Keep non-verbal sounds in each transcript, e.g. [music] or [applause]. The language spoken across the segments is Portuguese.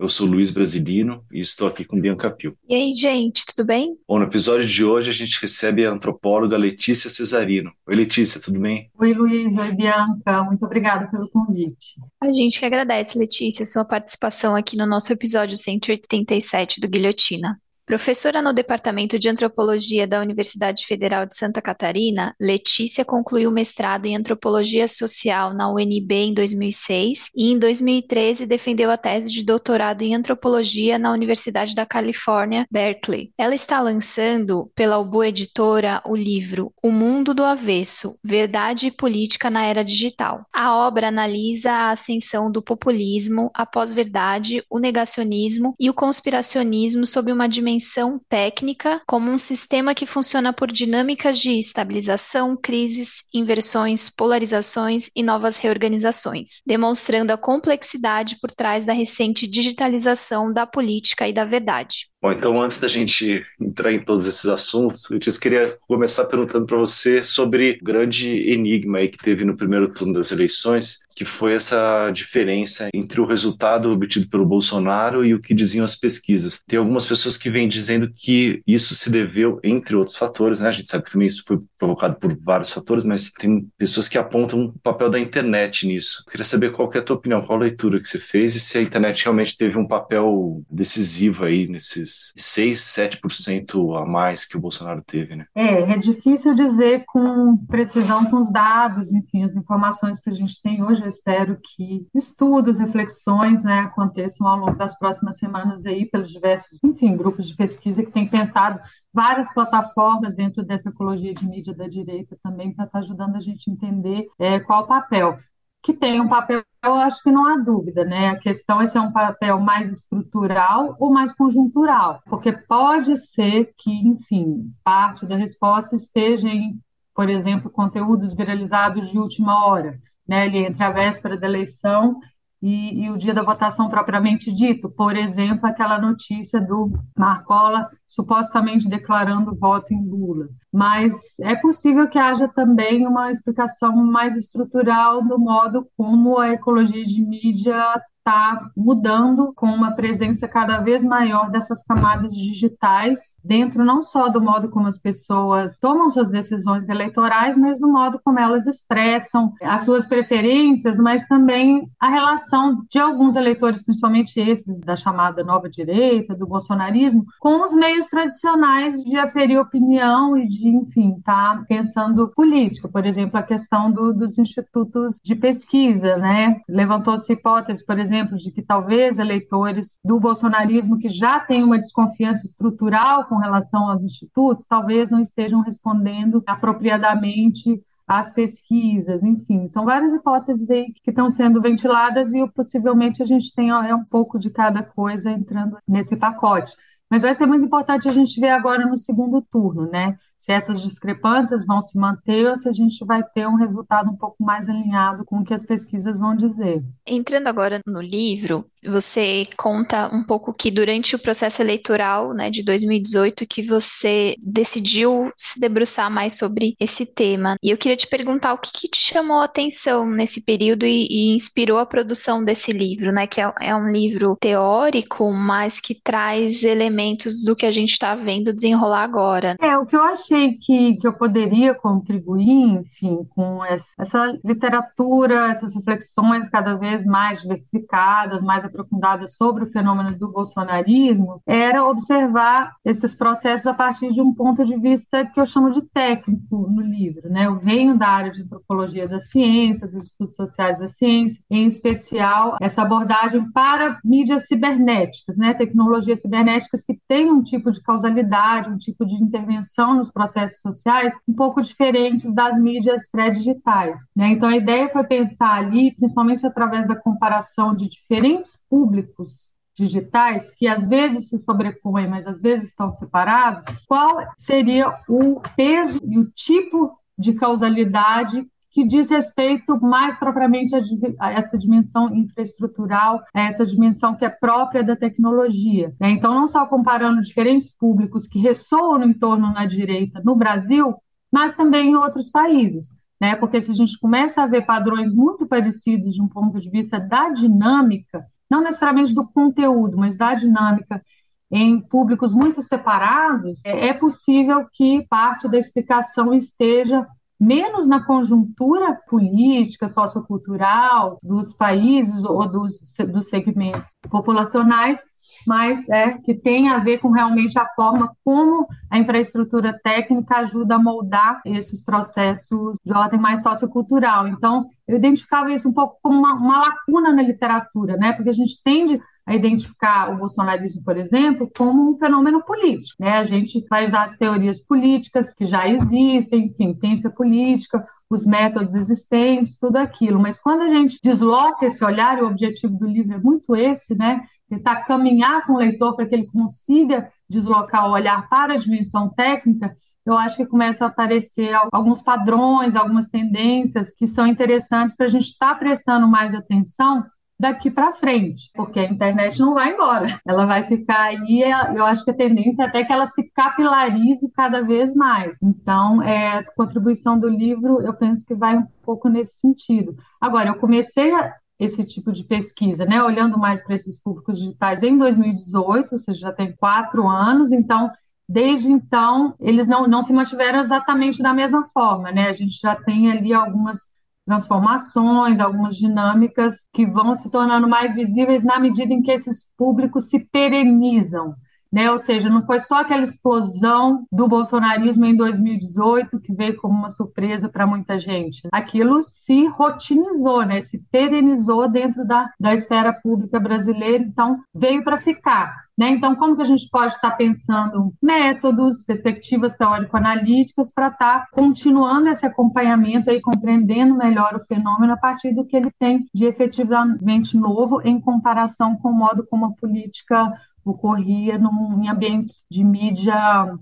Eu sou Luiz Brasilino e estou aqui com Bianca Pio. E aí, gente, tudo bem? Bom, no episódio de hoje a gente recebe a antropóloga Letícia Cesarino. Oi, Letícia, tudo bem? Oi, Luiz. Oi, Bianca. Muito obrigada pelo convite. A gente que agradece, Letícia, sua participação aqui no nosso episódio 187 do Guilhotina. Professora no Departamento de Antropologia da Universidade Federal de Santa Catarina, Letícia concluiu mestrado em Antropologia Social na UNB em 2006 e, em 2013, defendeu a tese de doutorado em Antropologia na Universidade da Califórnia, Berkeley. Ela está lançando, pela Ubu Editora, o livro O Mundo do Avesso: Verdade e Política na Era Digital. A obra analisa a ascensão do populismo, a pós-verdade, o negacionismo e o conspiracionismo sob uma dimensão dimensão técnica como um sistema que funciona por dinâmicas de estabilização, crises, inversões, polarizações e novas reorganizações, demonstrando a complexidade por trás da recente digitalização da política e da verdade. Bom, então antes da gente entrar em todos esses assuntos, eu te queria começar perguntando para você sobre o grande enigma aí que teve no primeiro turno das eleições, que foi essa diferença entre o resultado obtido pelo Bolsonaro e o que diziam as pesquisas. Tem algumas pessoas que vêm dizendo que isso se deveu, entre outros fatores, né? A gente sabe que também isso foi provocado por vários fatores, mas tem pessoas que apontam o papel da internet nisso. Eu queria saber qual que é a tua opinião, qual a leitura que você fez e se a internet realmente teve um papel decisivo aí nesses esses 6, 7% a mais que o Bolsonaro teve, né? É, é difícil dizer com precisão com os dados, enfim, as informações que a gente tem hoje. Eu espero que estudos, reflexões, né, aconteçam ao longo das próximas semanas aí pelos diversos, enfim, grupos de pesquisa que têm pensado várias plataformas dentro dessa ecologia de mídia da direita também para estar tá ajudando a gente a entender é, qual o papel que tem um papel, eu acho que não há dúvida, né? A questão é se é um papel mais estrutural ou mais conjuntural, porque pode ser que, enfim, parte da resposta esteja em, por exemplo, conteúdos viralizados de última hora, né? Ali entre a véspera da eleição e, e, o dia da votação propriamente dito. Por exemplo, aquela notícia do Marcola supostamente declarando voto em Lula. Mas é possível que haja também uma explicação mais estrutural do modo como a ecologia de mídia está mudando com uma presença cada vez maior dessas camadas digitais dentro não só do modo como as pessoas tomam suas decisões eleitorais, mas no modo como elas expressam as suas preferências, mas também a relação de alguns eleitores, principalmente esses da chamada nova direita, do bolsonarismo, com os meios tradicionais de aferir opinião e de, enfim, estar tá pensando política. Por exemplo, a questão do, dos institutos de pesquisa, né? Levantou-se hipótese, por exemplo, exemplo, de que talvez eleitores do bolsonarismo que já têm uma desconfiança estrutural com relação aos institutos, talvez não estejam respondendo apropriadamente às pesquisas, enfim, são várias hipóteses aí que estão sendo ventiladas e possivelmente a gente tem é um pouco de cada coisa entrando nesse pacote. Mas vai ser muito importante a gente ver agora no segundo turno, né? Se essas discrepâncias vão se manter ou se a gente vai ter um resultado um pouco mais alinhado com o que as pesquisas vão dizer. Entrando agora no livro, você conta um pouco que durante o processo eleitoral né, de 2018 que você decidiu se debruçar mais sobre esse tema. E eu queria te perguntar o que, que te chamou a atenção nesse período e, e, inspirou a produção desse livro, né? Que é, é um livro teórico, mas que traz elementos do que a gente está vendo desenrolar agora. É, o que eu achei que, que eu poderia contribuir, enfim, com essa, essa literatura, essas reflexões cada vez mais diversificadas, mais aprofundadas sobre o fenômeno do bolsonarismo, era observar esses processos a partir de um ponto de vista que eu chamo de técnico no livro. Né? Eu venho da área de antropologia da ciência, dos estudos sociais da ciência, em especial essa abordagem para mídias cibernéticas, né? tecnologias cibernéticas que têm um tipo de causalidade, um tipo de intervenção nos processos sociais um pouco diferentes das mídias pré-digitais. Né? Então, a ideia foi pensar ali, principalmente através da comparação de diferentes públicos digitais, que às vezes se sobrepõem, mas às vezes estão separados, qual seria o peso e o tipo de causalidade que diz respeito mais propriamente a, essa dimensão infraestrutural, a essa dimensão que é própria da tecnologia. Né? Então, não só comparando diferentes públicos que ressoam no entorno na direita no Brasil, mas também em outros países. Né? Porque se a gente começa a ver padrões muito parecidos de um ponto de vista da dinâmica, não necessariamente do conteúdo, mas da dinâmica em públicos muito separados, é, é possível que parte da explicação esteja menos na conjuntura política, sociocultural dos países ou dos, dos segmentos populacionais, mas é que tem a ver com realmente a forma como a infraestrutura técnica ajuda a moldar esses processos de ordem mais sociocultural. Então, eu identificava isso um pouco como uma, uma lacuna na literatura, né? Porque a gente tende a identificar o bolsonarismo, por exemplo, como um fenômeno político. Né? A gente usar as teorias políticas que já existem, enfim, ciência política, os métodos existentes, tudo aquilo. Mas quando a gente desloca esse olhar, e o objetivo do livro é muito esse, né? Tentar caminhar com o leitor para que ele consiga deslocar o olhar para a dimensão técnica, eu acho que começa a aparecer alguns padrões, algumas tendências que são interessantes para a gente estar tá prestando mais atenção daqui para frente, porque a internet não vai embora, ela vai ficar aí. Eu acho que a tendência é até que ela se capilarize cada vez mais. Então, é, a contribuição do livro, eu penso que vai um pouco nesse sentido. Agora, eu comecei a, esse tipo de pesquisa, né, olhando mais para esses públicos digitais em 2018, ou seja, já tem quatro anos, então desde então, eles não, não se mantiveram exatamente da mesma forma, né? A gente já tem ali algumas transformações, algumas dinâmicas que vão se tornando mais visíveis na medida em que esses públicos se perenizam. Né? Ou seja, não foi só aquela explosão do bolsonarismo em 2018 que veio como uma surpresa para muita gente. Aquilo se rotinizou, né? se perenizou dentro da, da esfera pública brasileira, então veio para ficar. Né? Então, como que a gente pode estar pensando métodos, perspectivas teórico-analíticas para estar continuando esse acompanhamento e compreendendo melhor o fenômeno a partir do que ele tem de efetivamente novo em comparação com o modo como a política ocorria num, em ambientes de mídia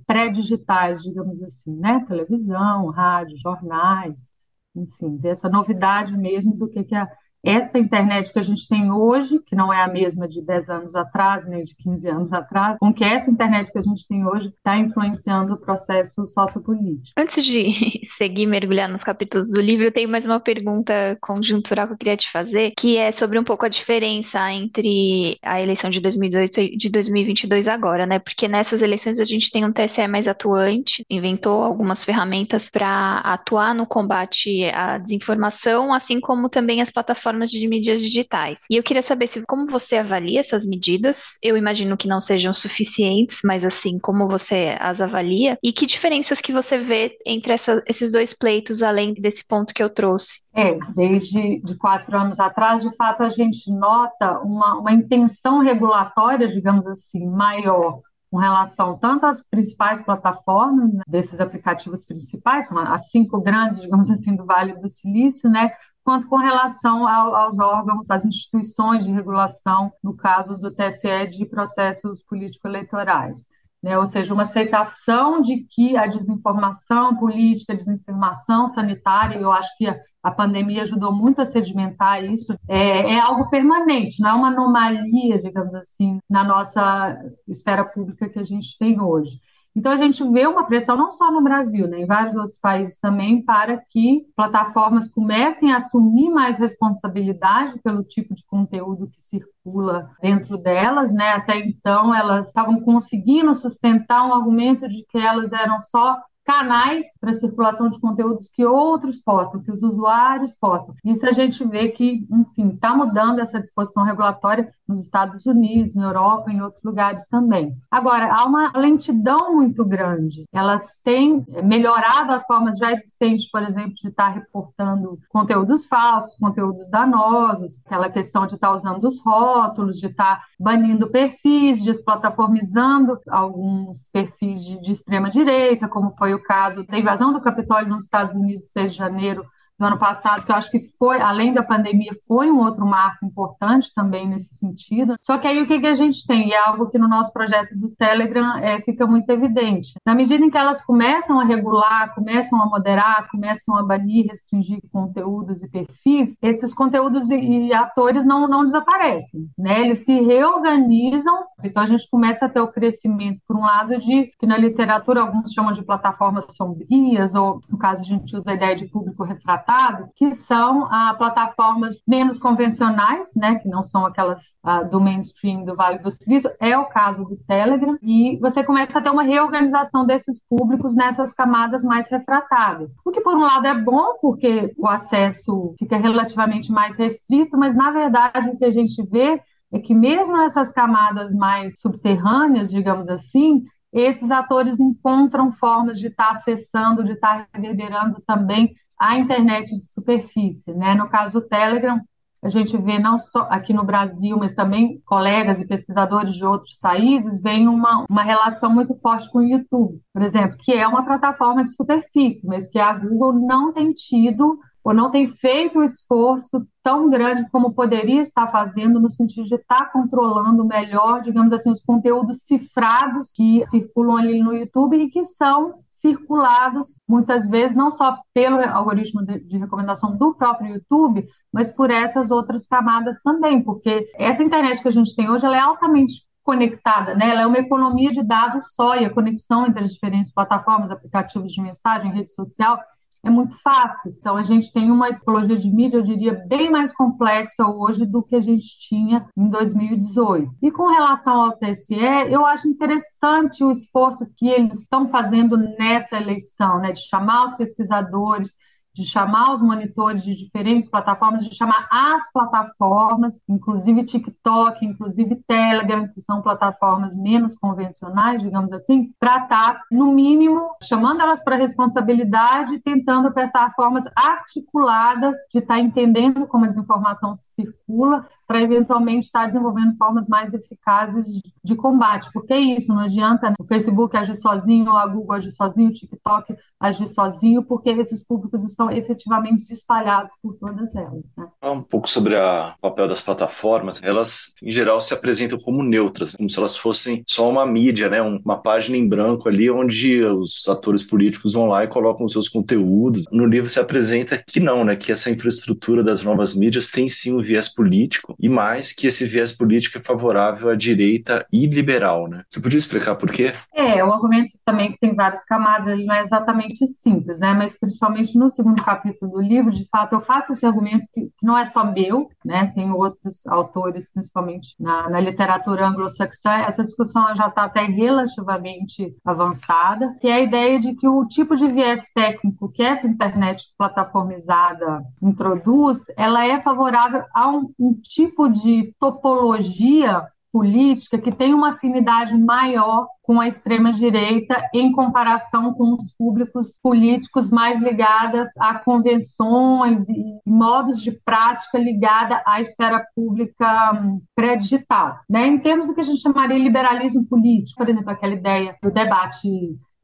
pré-digitais, digamos assim, né? Televisão, rádio, jornais, enfim, essa novidade mesmo do que, que a essa internet que a gente tem hoje, que não é a mesma de 10 anos atrás, nem de 15 anos atrás, com que essa internet que a gente tem hoje está influenciando o processo sociopolítico. Antes de [laughs] seguir mergulhar nos capítulos do livro, eu tenho mais uma pergunta conjuntural que eu queria te fazer, que é sobre um pouco a diferença entre a eleição de 2018 e de 2022 agora, né? Porque nessas eleições a gente tem um TSE mais atuante, inventou algumas ferramentas para atuar no combate à desinformação, assim como também as plataformas plataformas de mídias digitais. E eu queria saber se como você avalia essas medidas. Eu imagino que não sejam suficientes, mas assim, como você as avalia e que diferenças que você vê entre essa, esses dois pleitos, além desse ponto que eu trouxe? É, desde de quatro anos atrás, de fato, a gente nota uma, uma intenção regulatória, digamos assim, maior com relação tanto às principais plataformas né, desses aplicativos principais, as cinco grandes, digamos assim, do Vale do Silício, né, quanto com relação ao, aos órgãos, às instituições de regulação, no caso do TSE, de processos político-eleitorais. Né? Ou seja, uma aceitação de que a desinformação política, a desinformação sanitária, eu acho que a, a pandemia ajudou muito a sedimentar isso, é, é, algo permanente, não é uma anomalia, digamos assim, na nossa esfera pública que a gente tem hoje. Então, a gente vê uma pressão não só no Brasil, né, em vários outros países também, para que plataformas comecem a assumir mais responsabilidade pelo tipo de conteúdo que circula dentro delas. Né? Até então, elas estavam conseguindo sustentar um argumento de que elas eram só canais para circulação de conteúdos que outros postam, que os usuários postam. Isso a gente vê que, enfim, está mudando essa disposição regulatória nos Estados Unidos, na Europa, em outros lugares também. Agora, há uma lentidão muito grande. Elas têm melhorado as formas já existentes, por exemplo, de estar reportando conteúdos falsos, conteúdos danosos, aquela questão de estar usando os rótulos, de estar banindo perfis, desplataformizando alguns perfis de, de extrema direita, como foi o caso da invasão do Capitólio nos Estados Unidos, 6 de janeiro do ano passado, que eu acho que foi, além da pandemia, foi um outro marco importante também nesse sentido. Só que aí o que, que a gente tem? E é algo que no nosso projeto do Telegram é, fica muito evidente. Na medida em que elas começam a regular, começam a moderar, começam a banir, restringir conteúdos e perfis, esses conteúdos e, e atores não, não desaparecem, né? Eles se reorganizam, então a gente começa a ter o crescimento, por um lado, de que na literatura alguns chamam de plataformas sombrias, ou no caso a gente usa a ideia de público refratado, que são ah, plataformas menos convencionais, né? Que não são aquelas ah, do mainstream do Vale do Silício, é o caso do Telegram, e você começa a ter uma reorganização desses públicos nessas camadas mais refratadas. O que, por um lado, é bom, porque o acesso fica relativamente mais restrito, mas, na verdade, o que a gente vê é que, mesmo nessas camadas mais subterrâneas, digamos assim, esses atores encontram formas de estar acessando, de estar reverberando também a internet de superfície. Né? No caso do Telegram, a gente vê não só aqui no Brasil, mas também colegas e pesquisadores de outros países veem uma, uma relação muito forte com o YouTube, por exemplo, que é uma plataforma de superfície, mas que a Google não tem tido ou não tem feito o esforço tão grande como poderia estar fazendo no sentido de estar controlando melhor, digamos assim, os conteúdos cifrados que circulam ali no YouTube e que são circulados muitas vezes não só pelo algoritmo de, de, recomendação do próprio YouTube, mas por essas outras camadas também, porque essa internet que a gente tem hoje ela é altamente conectada, né? Ela é uma economia de dados só e a conexão entre as diferentes plataformas, aplicativos de mensagem, rede social é muito fácil. Então, a gente tem uma explodia de mídia, eu diria, bem mais complexa hoje do que a gente tinha em 2018. E com relação ao TSE, eu acho interessante o esforço que eles estão fazendo nessa eleição, né, de chamar os pesquisadores, de chamar os monitores de diferentes plataformas, de chamar as plataformas, inclusive TikTok, inclusive Telegram, que são plataformas menos convencionais, digamos assim, para estar, tá, no mínimo, chamando elas para responsabilidade, tentando pensar formas articuladas de estar tá entendendo como a desinformação circula para eventualmente estar desenvolvendo formas mais eficazes de combate. Porque é isso, não adianta né? o Facebook agir sozinho, a Google agir sozinho, o TikTok agir sozinho, porque esses públicos estão efetivamente espalhados por todas elas. Né? Um pouco sobre o papel das plataformas, elas em geral se apresentam como neutras, como se elas fossem só uma mídia, né? uma página em branco ali onde os atores políticos vão lá e colocam os seus conteúdos. No livro se apresenta que não, né? que essa infraestrutura das novas mídias tem sim um viés político e mais que esse viés político é favorável à direita e liberal, né? Você podia explicar por quê? É, o argumento também que tem várias camadas, ele não é exatamente simples, né? Mas principalmente no segundo capítulo do livro, de fato, eu faço esse argumento que, que não é só meu, né? Tem outros autores, principalmente na, na literatura anglo-saxã, essa discussão já está até relativamente avançada, que é a ideia de que o tipo de viés técnico que essa internet plataformizada introduz, ela é favorável a um, um tipo tipo de topologia política que tem uma afinidade maior com a extrema-direita em comparação com os públicos políticos mais ligados a convenções e modos de prática ligada à esfera pública hum, pré-digital. Né? Em termos do que a gente chamaria liberalismo político, por exemplo, aquela ideia do debate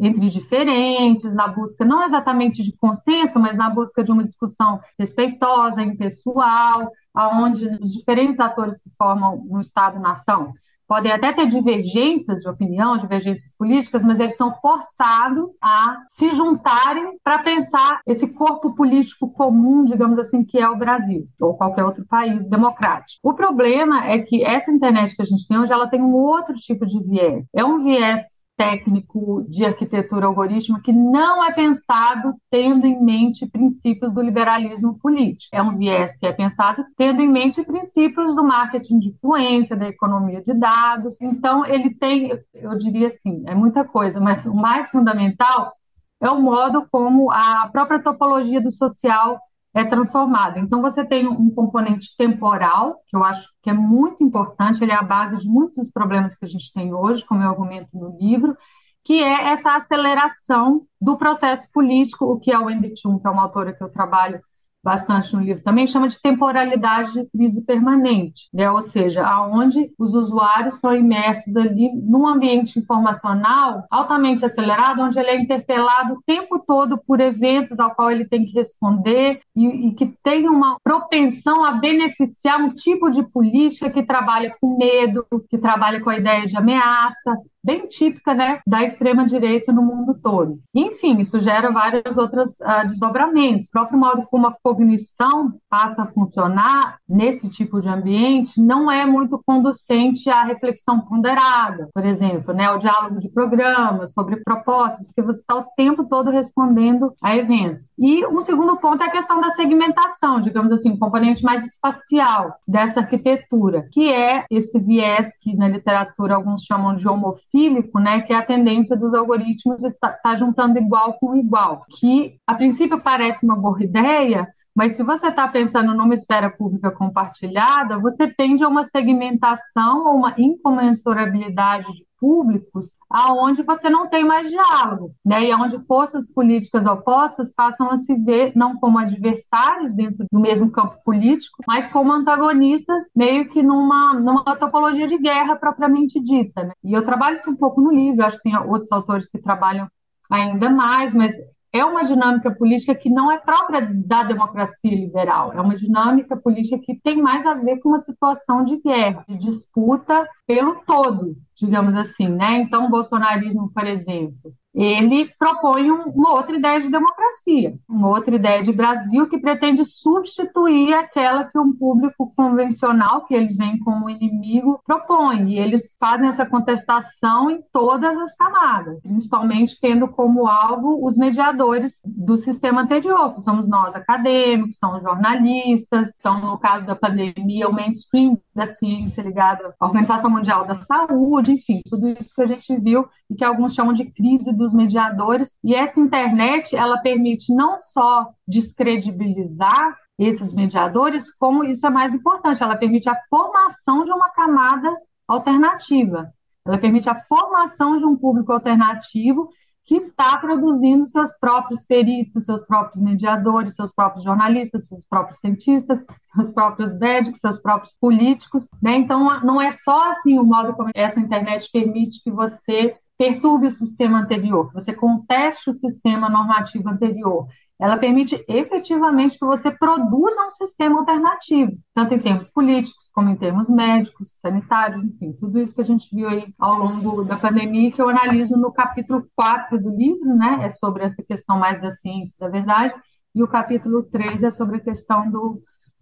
entre diferentes, na busca não exatamente de consenso, mas na busca de uma discussão respeitosa, impessoal, aonde os diferentes atores que formam um Estado-nação podem até ter divergências de opinião, divergências políticas, mas eles são forçados a se juntarem para pensar esse corpo político comum, digamos assim, que é o Brasil ou qualquer outro país democrático. O problema é que essa internet que a gente tem hoje, ela tem um outro tipo de viés. É um viés técnico de arquitetura algorítmica que não é pensado tendo em mente princípios do liberalismo político. É um viés que é pensado tendo em mente princípios do marketing de influência, da economia de dados. Então, ele tem, eu diria assim, é muita coisa, mas o mais fundamental é o modo como a própria topologia do social é transformada. Então, você tem um componente temporal, que eu acho que é muito importante, ele é a base de muitos dos problemas que a gente tem hoje, como eu argumento no livro, que é essa aceleração do processo político, o que a Wendy Chun, que é uma autora que eu trabalho bastante no livro também, chama de temporalidade de crise permanente, né? ou seja, aonde os usuários estão imersos ali num ambiente informacional altamente acelerado, onde ele é interpelado o tempo todo por eventos ao qual ele tem que responder e, e que tem uma propensão a beneficiar um tipo de política que trabalha com medo, que trabalha com a ideia de ameaça, bem típica né, da extrema-direita no mundo todo. Enfim, isso gera vários outros uh, desdobramentos. O próprio modo como a cognição passa a funcionar nesse tipo de ambiente não é muito conducente à reflexão ponderada, por exemplo, né, o diálogo de programas sobre propostas, porque você está o tempo todo respondendo a eventos. E um segundo ponto é a questão da segmentação, digamos assim, um componente mais espacial dessa arquitetura, que é esse viés que na literatura alguns chamam de homofília, né, que é a tendência dos algoritmos estar tá, tá juntando igual com igual, que a princípio parece uma boa ideia, mas se você está pensando numa esfera pública compartilhada, você tende a uma segmentação ou uma incomensurabilidade de públicos aonde você não tem mais diálogo, né? E aonde forças políticas opostas passam a se ver não como adversários dentro do mesmo campo político, mas como antagonistas, meio que numa, numa topologia de guerra propriamente dita, né? E eu trabalho isso um pouco no livro, acho que tem outros autores que trabalham ainda mais, mas é uma dinâmica política que não é própria da democracia liberal, é uma dinâmica política que tem mais a ver com uma situação de guerra, de disputa pelo todo, digamos assim, né? Então, o bolsonarismo, por exemplo, ele propõe um, uma outra ideia de democracia, uma outra ideia de Brasil que pretende substituir aquela que um público convencional, que eles veem como inimigo, propõe. E eles fazem essa contestação em todas as camadas, principalmente tendo como alvo os mediadores do sistema anterior, que somos nós acadêmicos, são os jornalistas, são, no caso da pandemia, o mainstream da ciência ligada à Organização Mundial da Saúde, enfim, tudo isso que a gente viu e que alguns chamam de crise dos mediadores. E essa internet, ela permite não só descredibilizar esses mediadores, como isso é mais importante, ela permite a formação de uma camada alternativa. Ela permite a formação de um público alternativo que está produzindo seus próprios peritos, seus próprios mediadores, seus próprios jornalistas, seus próprios cientistas, seus próprios médicos, seus próprios políticos. Né? Então, não é só assim o modo como essa internet permite que você perturbe o sistema anterior, que você conteste o sistema normativo anterior. Ela permite efetivamente que você produza um sistema alternativo, tanto em termos políticos, como em termos médicos, sanitários, enfim, tudo isso que a gente viu aí ao longo da pandemia, que eu analiso no capítulo 4 do livro, né? É sobre essa questão mais da ciência da verdade, e o capítulo 3 é sobre a questão do,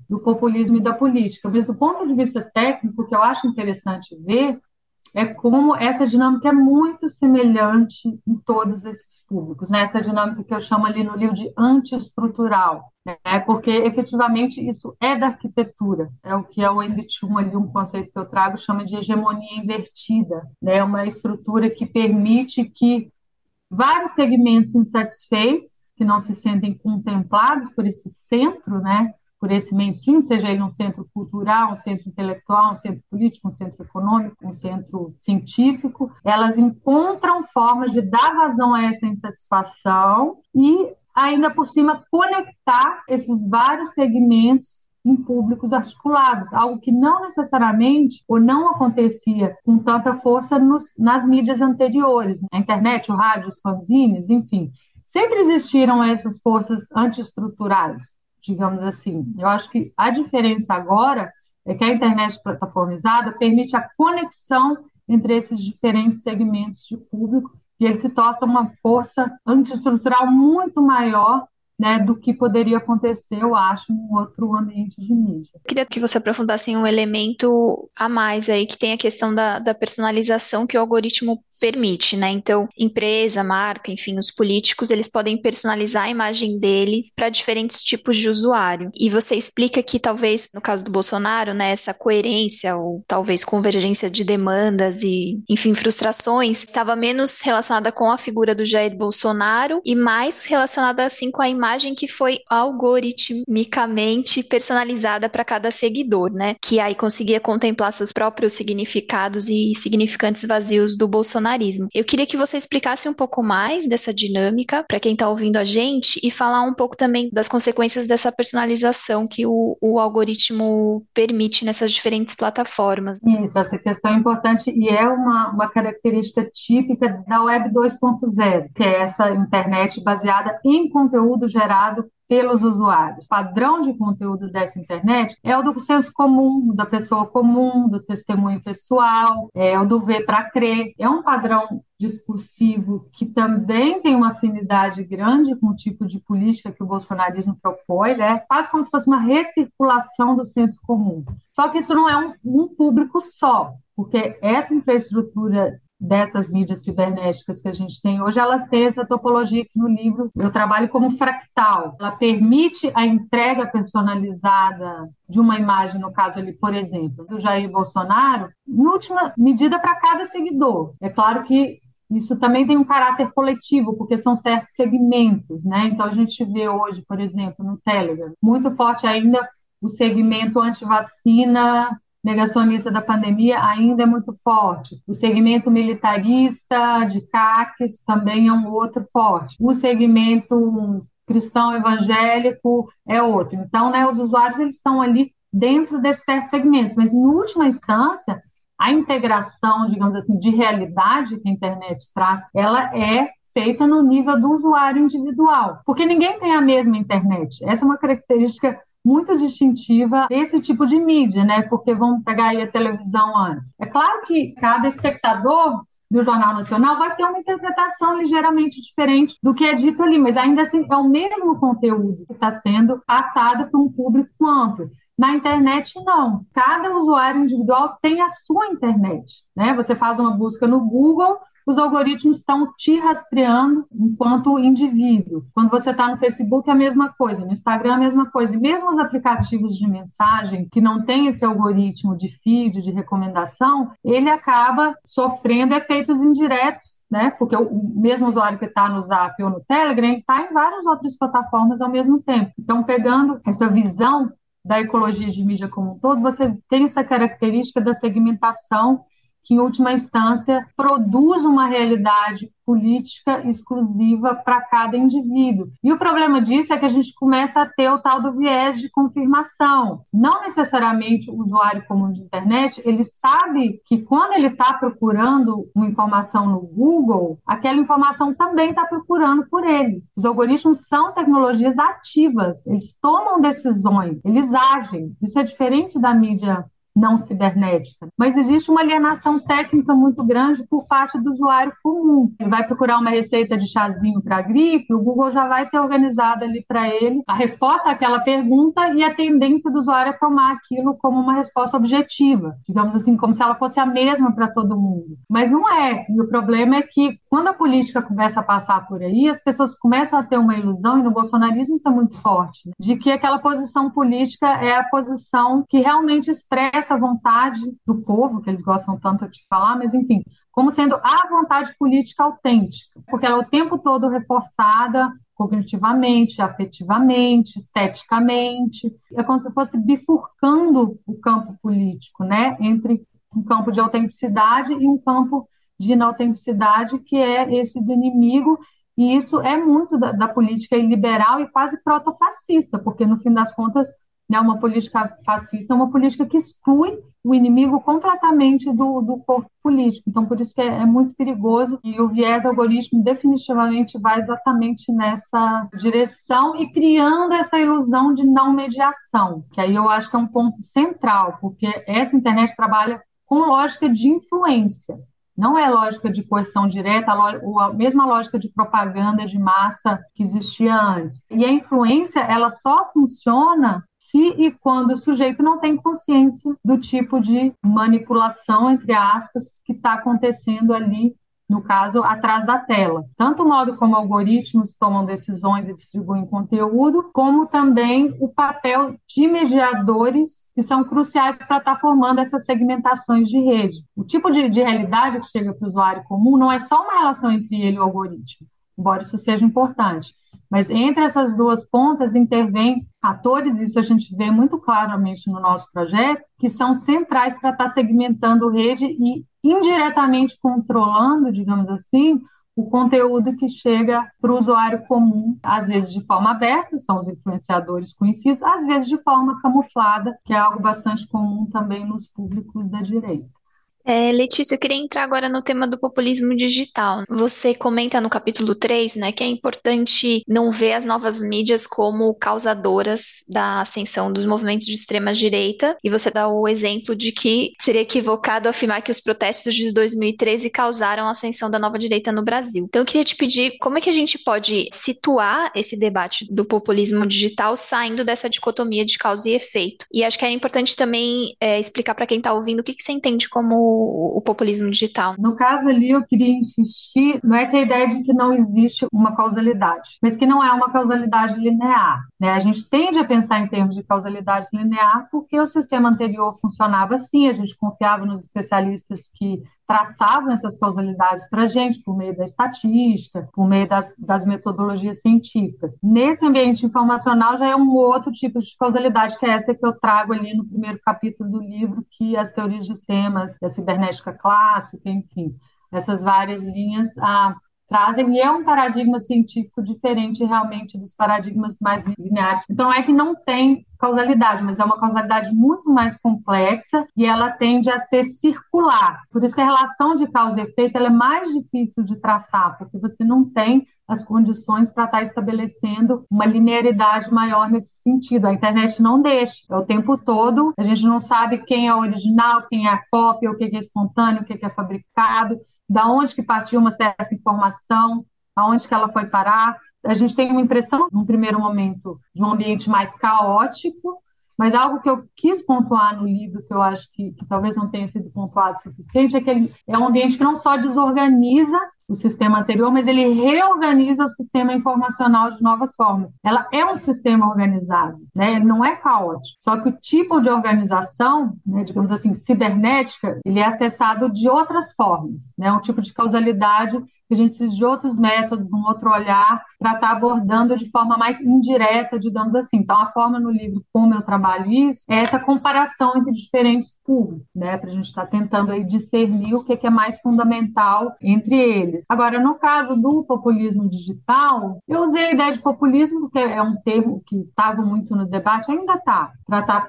do populismo e da política. Mas do ponto de vista técnico, o que eu acho interessante ver é como essa dinâmica é muito semelhante em todos esses públicos, né? Essa dinâmica que eu chamo ali no livro de antiestrutural, né? Porque efetivamente isso é da arquitetura, é o que é o MBT1 ali, um conceito que eu trago, chama de hegemonia invertida, né? Uma estrutura que permite que vários segmentos insatisfeitos, que não se sentem contemplados por esse centro, né? Por esse mainstream, seja ele um centro cultural, um centro intelectual, um centro político, um centro econômico, um centro científico, elas encontram formas de dar vazão a essa insatisfação e, ainda por cima, conectar esses vários segmentos em públicos articulados, algo que não necessariamente ou não acontecia com tanta força nos, nas mídias anteriores, né? internet, o rádio, os fanzines, enfim. Sempre existiram essas forças antiestruturais, digamos assim. Eu acho que a diferença agora é que a internet plataformizada permite a conexão entre esses diferentes segmentos de público e ele se torna uma força antiestrutural muito maior né, do que poderia acontecer, eu acho, em outro ambiente de mídia. Queria que você aprofundasse um elemento a mais aí, que tem a questão da, da personalização que o algoritmo permite, né? Então, empresa, marca, enfim, os políticos, eles podem personalizar a imagem deles para diferentes tipos de usuário. E você explica que talvez, no caso do Bolsonaro, né, essa coerência ou talvez convergência de demandas e, enfim, frustrações estava menos relacionada com a figura do Jair Bolsonaro e mais relacionada assim com a imagem que foi algoritmicamente personalizada para cada seguidor, né? Que aí conseguia contemplar seus próprios significados e significantes vazios do Bolsonaro Eu queria que você explicasse um pouco mais dessa dinâmica para quem está ouvindo a gente e falar um pouco também das consequências dessa personalização que o, o algoritmo permite nessas diferentes plataformas. Isso, essa questão é importante e é uma, uma característica típica da Web 2.0, que é essa internet baseada em conteúdo gerado pelos usuários. O padrão de conteúdo dessa internet é o do senso comum, da pessoa comum, do testemunho pessoal, é o do ver para crer. É um padrão discursivo que também tem uma afinidade grande com o tipo de política que o bolsonarismo propõe, né? Faz como se fosse uma recirculação do senso comum. Só que isso não é um, um público só, porque essa infraestrutura dessas mídias cibernéticas que a gente tem hoje, elas têm essa topologia que no livro eu trabalho como fractal. Ela permite a entrega personalizada de uma imagem, no caso ali, por exemplo, do Jair Bolsonaro, em última medida para cada seguidor. É claro que isso também tem um caráter coletivo, porque são certos segmentos, né? Então a gente vê hoje, por exemplo, no Telegram, muito forte ainda o segmento anti-vacina negacionista da pandemia ainda é muito forte. O segmento militarista de CACs também é um outro forte. O segmento cristão evangélico é outro. Então, né, os usuários eles estão ali dentro desses certos segmentos, mas em última instância, a integração, digamos assim, de realidade que a internet traz, ela é feita no nível do usuário individual, porque ninguém tem a mesma internet. Essa é uma característica muito distintiva desse tipo de mídia, né? Porque vamos pegar aí a televisão antes. É claro que cada espectador do Jornal Nacional vai ter uma interpretação ligeiramente diferente do que é dito ali, mas ainda assim é o mesmo conteúdo que está sendo passado para um público amplo. Na internet, não. Cada usuário individual tem a sua internet. Né? Você faz uma busca no Google, os algoritmos estão te rastreando enquanto indivíduo. Quando você está no Facebook, é a mesma coisa, no Instagram, é a mesma coisa. E mesmo os aplicativos de mensagem, que não tem esse algoritmo de feed, de recomendação, ele acaba sofrendo efeitos indiretos né? Porque o mesmo usuário que está no Zap ou no Telegram está em várias outras plataformas ao mesmo tempo. Então, pegando essa visão da ecologia de mídia como um todo, você tem essa característica da segmentação que, em última instância, produz uma realidade política exclusiva para cada indivíduo. E o problema disso é que a gente começa a ter o tal do viés de confirmação. Não necessariamente o usuário comum de internet, ele sabe que quando ele está procurando uma informação no Google, aquela informação também está procurando por ele. Os algoritmos são tecnologias ativas, eles tomam decisões, eles agem. Isso é diferente da mídia não cibernética. Mas existe uma alienação técnica muito grande por parte do usuário comum. Ele vai procurar uma receita de chazinho para gripe, o Google já vai ter organizado ali para ele a resposta àquela pergunta e a tendência do usuário é tomar aquilo como uma resposta objetiva, digamos assim, como se ela fosse a mesma para todo mundo. Mas não é. E o problema é que quando a política começa a passar por aí, as pessoas começam a ter uma ilusão, e no bolsonarismo isso é muito forte, né, de que aquela posição política é a posição que realmente expressa essa vontade do povo, que eles gostam tanto de falar, mas enfim, como sendo a vontade política autêntica, porque ela é o tempo todo reforçada cognitivamente, afetivamente, esteticamente, é como se fosse bifurcando o campo político, né, entre um campo de autenticidade e um campo de inautenticidade, que é esse do inimigo, e isso é muito da, da política liberal e quase proto-fascista, porque no fim das contas né, uma política fascista é uma política que exclui o inimigo completamente do, do corpo político. Então, por isso que é, é, muito perigoso e o viés algoritmo definitivamente vai exatamente nessa direção e criando essa ilusão de não mediação, que aí eu acho que é um ponto central, porque essa internet trabalha com lógica de influência. Não é lógica de coerção direta, a mesma lógica de propaganda de massa que existia antes. E a influência, ela só funciona se e quando o sujeito não tem consciência do tipo de manipulação, entre aspas, que está acontecendo ali, no caso, atrás da tela. Tanto o modo como algoritmos tomam decisões e distribuem conteúdo, como também o papel de mediadores que são cruciais para estar tá formando essas segmentações de rede. O tipo de, de realidade que chega para o usuário comum não é só uma relação entre ele e o algoritmo, embora isso seja importante, mas entre essas duas pontas intervêm atores, isso a gente vê muito claramente no nosso projeto, que são centrais para estar tá segmentando rede e indiretamente controlando, digamos assim, o conteúdo que chega para o usuário comum, às vezes de forma aberta, são os influenciadores conhecidos, às vezes de forma camuflada, que é algo bastante comum também nos públicos da direita. É, Letícia, eu queria entrar agora no tema do populismo digital. Você comenta no capítulo 3, né, que é importante não ver as novas mídias como causadoras da ascensão dos movimentos de extrema direita, e você dá o exemplo de que seria equivocado afirmar que os protestos de 2013 causaram a ascensão da nova direita no Brasil. Então eu queria te pedir como é que a gente pode situar esse debate do populismo digital saindo dessa dicotomia de causa e efeito. E acho que é importante também é, explicar para quem está ouvindo o que, que você entende como o, populismo digital? No caso ali, eu queria insistir, não é que a ideia de que não existe uma causalidade, mas que não é uma causalidade linear. Né? A gente tende a pensar em termos de causalidade linear porque o sistema anterior funcionava assim, a gente confiava nos especialistas que traçavam essas causalidades para a gente, por meio da estatística, por meio das, das, metodologias científicas. Nesse ambiente informacional já é um outro tipo de causalidade, que é essa que eu trago ali no primeiro capítulo do livro, que as teorias de sistemas, a cibernética clássica, enfim, essas várias linhas ah, trazem, e é um paradigma científico diferente realmente dos paradigmas mais lineares. Então, é que não tem causalidade, mas é uma causalidade muito mais complexa e ela tende a ser circular. Por isso que a relação de causa e efeito é mais difícil de traçar, porque você não tem as condições para estar tá estabelecendo uma linearidade maior nesse sentido. A internet não deixa, é o tempo todo, a gente não sabe quem é original, quem é a cópia, o que é espontâneo, o que é fabricado, da onde que partiu uma certa informação, aonde que ela foi parar. A gente tem uma impressão, num primeiro momento, de um ambiente mais caótico, mas algo que eu quis pontuar no livro, que eu acho que, que talvez não tenha sido pontuado o suficiente, é que ele é um ambiente que não só desorganiza o sistema anterior, mas ele reorganiza o sistema informacional de novas formas. Ela é um sistema organizado, né? ele não é caótico. Só que o tipo de organização, né, digamos assim, cibernética, ele é acessado de outras formas, né? um tipo de causalidade que a gente precisa de outros métodos, um outro olhar, para estar tá abordando de forma mais indireta, digamos assim. Então, a forma no livro como eu trabalho isso é essa comparação entre diferentes públicos, né? para a gente estar tá tentando aí discernir o que é mais fundamental entre eles. Agora, no caso do populismo digital, eu usei a ideia de populismo, porque é um termo que estava muito no debate, ainda está.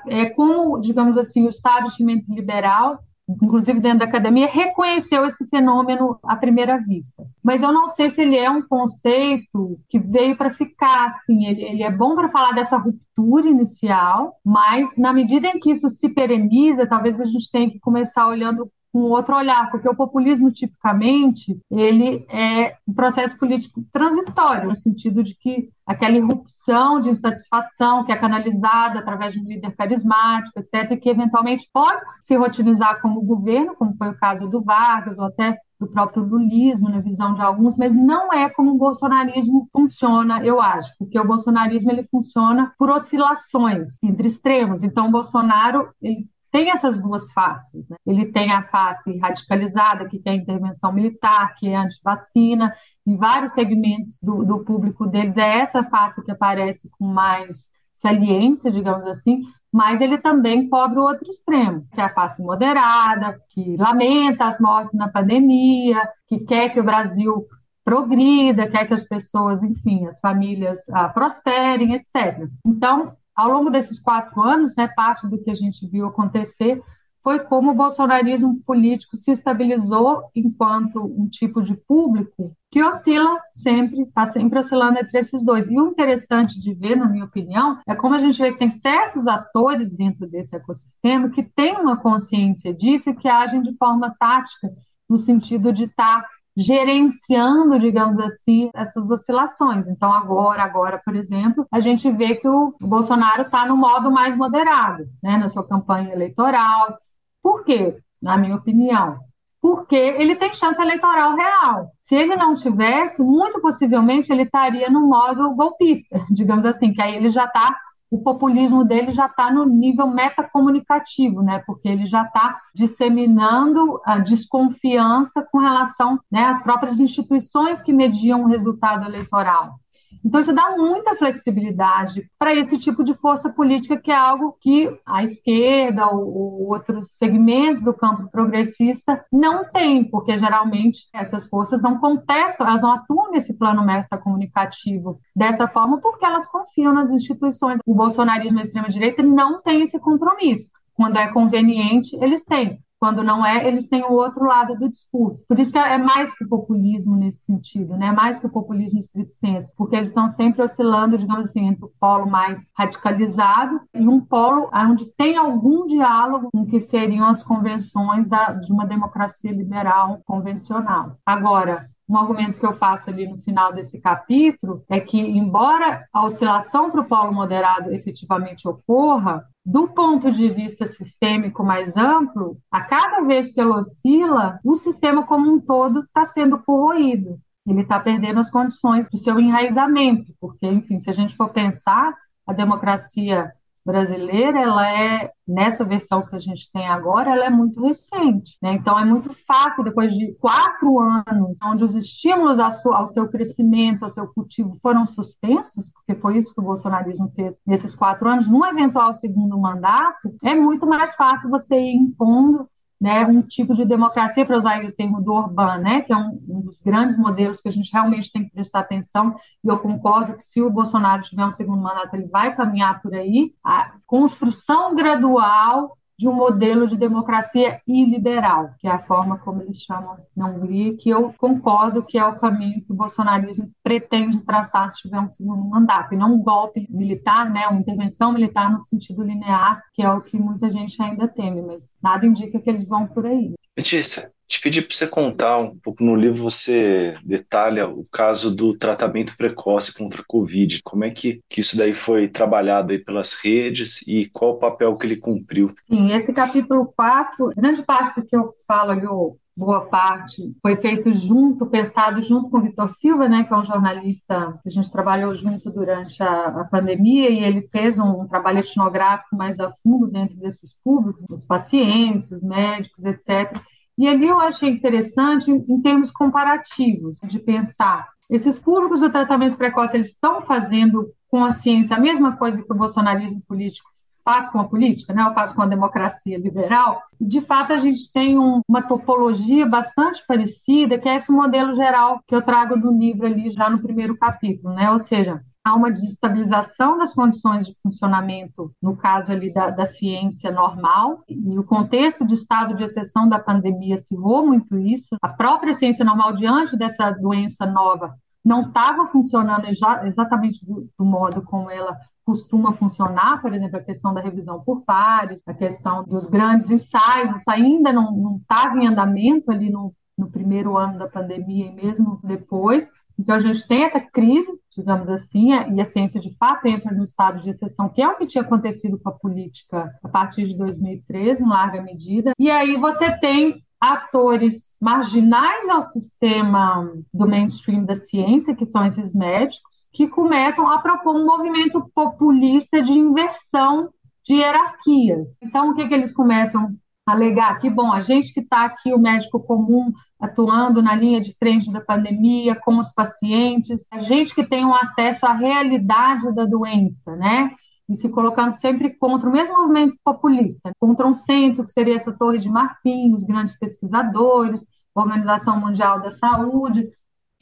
É como, digamos assim, o establishment liberal inclusive dentro da academia, reconheceu esse fenômeno à primeira vista. Mas eu não sei se ele é um conceito que veio para ficar, assim, ele, ele é bom para falar dessa ruptura inicial, mas na medida em que isso se pereniza, talvez a gente tenha que começar olhando com outro olhar, porque o populismo, tipicamente, ele é um processo político transitório, no sentido de que aquela irrupção de insatisfação que é canalizada através de um líder carismático, etc., e que eventualmente pode se rotinizar como governo, como foi o caso do Vargas, ou até do próprio lulismo, na visão de alguns, mas não é como o bolsonarismo funciona, eu acho, porque o bolsonarismo ele funciona por oscilações entre extremos. Então, o Bolsonaro ele tem essas duas faces. Né? Ele tem a face radicalizada, que quer intervenção militar, que é antivacina, em vários segmentos do, do público deles é essa face que aparece com mais saliência, digamos assim, mas ele também cobre o outro extremo, que é a face moderada, que lamenta as mortes na pandemia, que quer que o Brasil progrida, quer que as pessoas, enfim, as famílias ah, prosperem, etc. Então, ao longo desses quatro anos, né, parte do que a gente viu acontecer foi como o bolsonarismo político se estabilizou enquanto um tipo de público que oscila sempre, está sempre oscilando entre esses dois. E o interessante de ver, na minha opinião, é como a gente vê que tem certos atores dentro desse ecossistema que têm uma consciência disso e que agem de forma tática, no sentido de estar tá gerenciando, digamos assim, essas oscilações. Então, agora, agora, por exemplo, a gente vê que o Bolsonaro está no modo mais moderado, né, na sua campanha eleitoral. Por quê? Na minha opinião, porque ele tem chance eleitoral real. Se ele não tivesse, muito possivelmente ele estaria no modo golpista, [laughs] digamos assim, que aí ele já está o populismo dele já está no nível metacomunicativo, né? Porque ele já está disseminando a desconfiança com relação né, às próprias instituições que mediam o resultado eleitoral. Então, isso dá muita flexibilidade para esse tipo de força política, que é algo que a esquerda ou, ou outros segmentos do campo progressista não tem, porque geralmente essas forças não contestam, elas não atuam nesse plano metacomunicativo dessa forma, porque elas confiam nas instituições. O bolsonarismo e a extrema-direita não tem esse compromisso. Quando é conveniente, eles têm. Quando não é, eles têm o outro lado do discurso. Por isso que é mais que populismo nesse sentido, né? mais que populismo estrito senso, porque eles estão sempre oscilando, digamos assim, entre o polo mais radicalizado e um polo onde tem algum diálogo com o que seriam as convenções da, de uma democracia liberal convencional. Agora, um argumento que eu faço ali no final desse capítulo é que, embora a oscilação para o polo moderado efetivamente ocorra, do ponto de vista sistêmico mais amplo, a cada vez que ela oscila, o sistema como um todo está sendo corroído. Ele está perdendo as condições do seu enraizamento, porque, enfim, se a gente for pensar, a democracia brasileira, ela é, nessa versão que a gente tem agora, ela é muito recente. Né? Então, é muito fácil, depois de quatro anos, onde os estímulos ao seu crescimento, ao seu cultivo foram suspensos, porque foi isso que o bolsonarismo fez nesses quatro anos, num eventual segundo mandato, é muito mais fácil você ir impondo né, um tipo de democracia, para usar o termo do Orbán, né, que é um, um, dos grandes modelos que a gente realmente tem que prestar atenção, e eu concordo que se o Bolsonaro tiver um segundo mandato, ele vai caminhar por aí, a construção gradual de um modelo de democracia iliberal, que é a forma como eles chamam na Hungria, que eu concordo que é o caminho que o bolsonarismo pretende traçar se tiver um segundo mandato, e não um golpe militar, né, uma intervenção militar no sentido linear, que é o que muita gente ainda teme, mas nada indica que eles vão por aí. Letícia, te pedi para você contar um pouco no livro, você detalha o caso do tratamento precoce contra a Covid. Como é que, que isso daí foi trabalhado aí pelas redes e qual o papel que ele cumpriu? Sim, esse capítulo 4, grande parte do que eu falo ali, boa parte, foi feito junto, pensado junto com o Vitor Silva, né, que é um jornalista que a gente trabalhou junto durante a, a pandemia, e ele fez um, um, trabalho etnográfico mais a fundo dentro desses públicos, os pacientes, os médicos, etc. E ali eu achei interessante em, em termos comparativos, de pensar esses públicos do tratamento precoce, eles estão fazendo com a ciência a mesma coisa que o bolsonarismo político faz com a política, né, ou faz com a democracia liberal, de fato a gente tem um, uma topologia bastante parecida, que é esse modelo geral que eu trago do livro ali já no primeiro capítulo, né, ou seja, há uma desestabilização das condições de funcionamento, no caso ali da, da, ciência normal, e o contexto de estado de exceção da pandemia acirrou muito isso. A própria ciência normal, diante dessa doença nova, não estava funcionando exatamente do, do modo como ela costuma funcionar, por exemplo, a questão da revisão por pares, a questão dos grandes ensaios, isso ainda não estava em andamento ali no, no primeiro ano da pandemia e mesmo depois, então, a gente tem essa crise, digamos assim, e a ciência de fato entra no estado de exceção, que é o que tinha acontecido com a política a partir de 2013, em larga medida. E aí você tem atores marginais ao sistema do mainstream da ciência, que são esses médicos, que começam a propor um movimento populista de inversão de hierarquias. Então, o que, que eles começam a alegar? Que, bom, a gente que está aqui, o médico comum, atuando na linha de frente da pandemia, com os pacientes, a gente que tem um acesso à realidade da doença, né? E se colocando sempre contra o mesmo movimento populista, contra um centro que seria essa torre de marfim, os grandes pesquisadores, Organização Mundial da Saúde,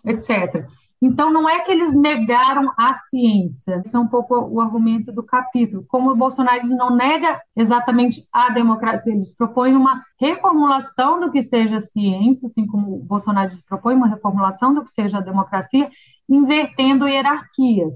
etc. Então, não é que eles negaram a ciência, esse é um pouco o argumento do capítulo. Como o Bolsonaro não nega exatamente a democracia, eles propõem uma reformulação do que seja a ciência, assim como o Bolsonaro propõe uma reformulação do que seja a democracia, invertendo hierarquias.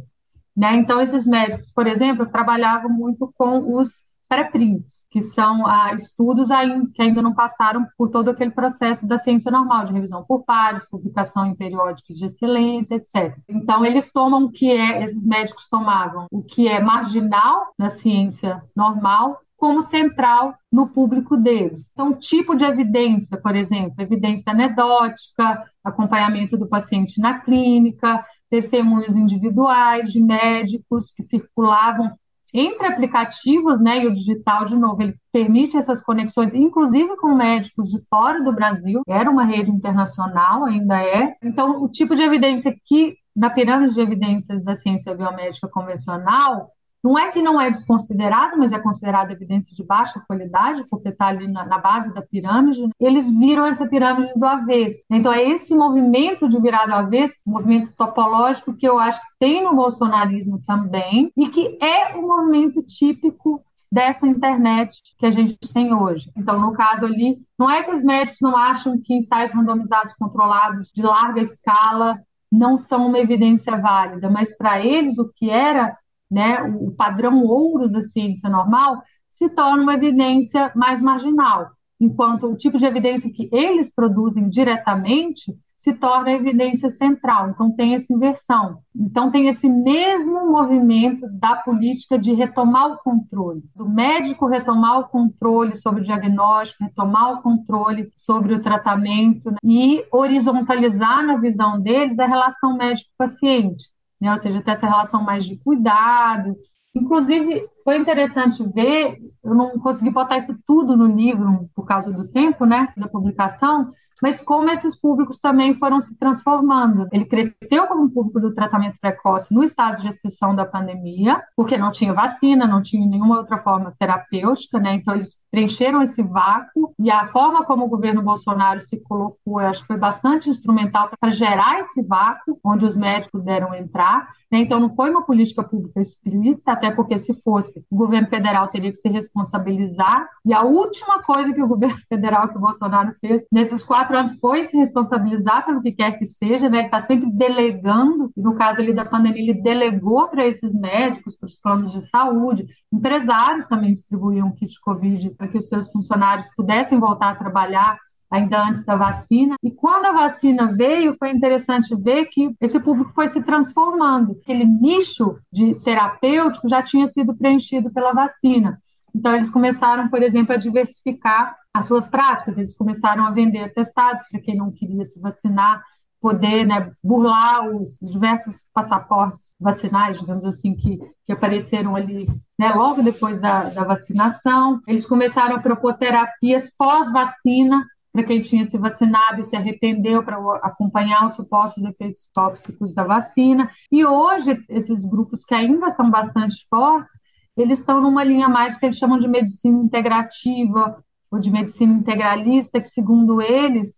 Né? Então, esses médicos, por exemplo, trabalhavam muito com os pré-prints, que são ah, estudos ainda, que ainda não passaram por todo aquele processo da ciência normal, de revisão por pares, publicação em periódicos de excelência, etc. Então, eles tomam o que é, esses médicos tomavam o que é marginal na ciência normal como central no público deles. Então, tipo de evidência, por exemplo, evidência anedótica, acompanhamento do paciente na clínica, testemunhos individuais de médicos que circulavam entre aplicativos, né, e o digital, de novo, ele permite essas conexões, inclusive com médicos de fora do Brasil, era uma rede internacional, ainda é. Então, o tipo de evidência que na pirâmide de evidências da ciência biomédica convencional, não é que não é desconsiderado, mas é considerado evidência de baixa qualidade, porque está ali na, na, base da pirâmide. Eles viram essa pirâmide do avesso. Então, é esse movimento de virar do avesso, movimento topológico, que eu acho que tem no bolsonarismo também, e que é o movimento típico dessa internet que a gente tem hoje. Então, no caso ali, não é que os médicos não acham que ensaios randomizados controlados de larga escala não são uma evidência válida, mas para eles o que era né, o padrão ouro da ciência normal, se torna uma evidência mais marginal, enquanto o tipo de evidência que eles produzem diretamente se torna evidência central. Então, tem essa inversão. Então, tem esse mesmo movimento da política de retomar o controle, do médico retomar o controle sobre o diagnóstico, retomar o controle sobre o tratamento né? e horizontalizar na visão deles a relação médico-paciente né? ou seja, ter essa relação mais de cuidado. Inclusive, foi interessante ver, eu não consegui botar isso tudo no livro por causa do tempo, né, da publicação, mas como esses públicos também foram se transformando. Ele cresceu como público do tratamento precoce no estado de exceção da pandemia, porque não tinha vacina, não tinha nenhuma outra forma terapêutica, né? Então eles preencheram esse vácuo e a forma como o governo Bolsonaro se colocou, eu acho que foi bastante instrumental para gerar esse vácuo onde os médicos deram entrar. Né? Então não foi uma política pública explícita, até porque se fosse, o governo federal teria que se responsabilizar. E a última coisa que o governo [laughs] federal que o Bolsonaro fez nesses quatro anos foi se responsabilizar pelo que quer que seja, né? Ele está sempre delegando. No caso ali da pandemia, ele delegou para esses médicos, para os planos de saúde, empresários também distribuíam kit Covid para que os seus funcionários pudessem voltar a trabalhar ainda antes da vacina. E quando a vacina veio, foi interessante ver que esse público foi se transformando. Aquele nicho de terapêutico já tinha sido preenchido pela vacina. Então, eles começaram, por exemplo, a diversificar as suas práticas, eles começaram a vender atestados para quem não queria se vacinar, poder né, burlar os diversos passaportes vacinais, digamos assim, que, que apareceram ali né, logo depois da, da vacinação. Eles começaram a propor terapias pós-vacina para quem tinha se vacinado e se arrependeu para acompanhar os supostos efeitos tóxicos da vacina. E hoje, esses grupos que ainda são bastante fortes, eles estão numa linha mais que eles chamam de medicina integrativa ou de medicina integralista, que, segundo eles,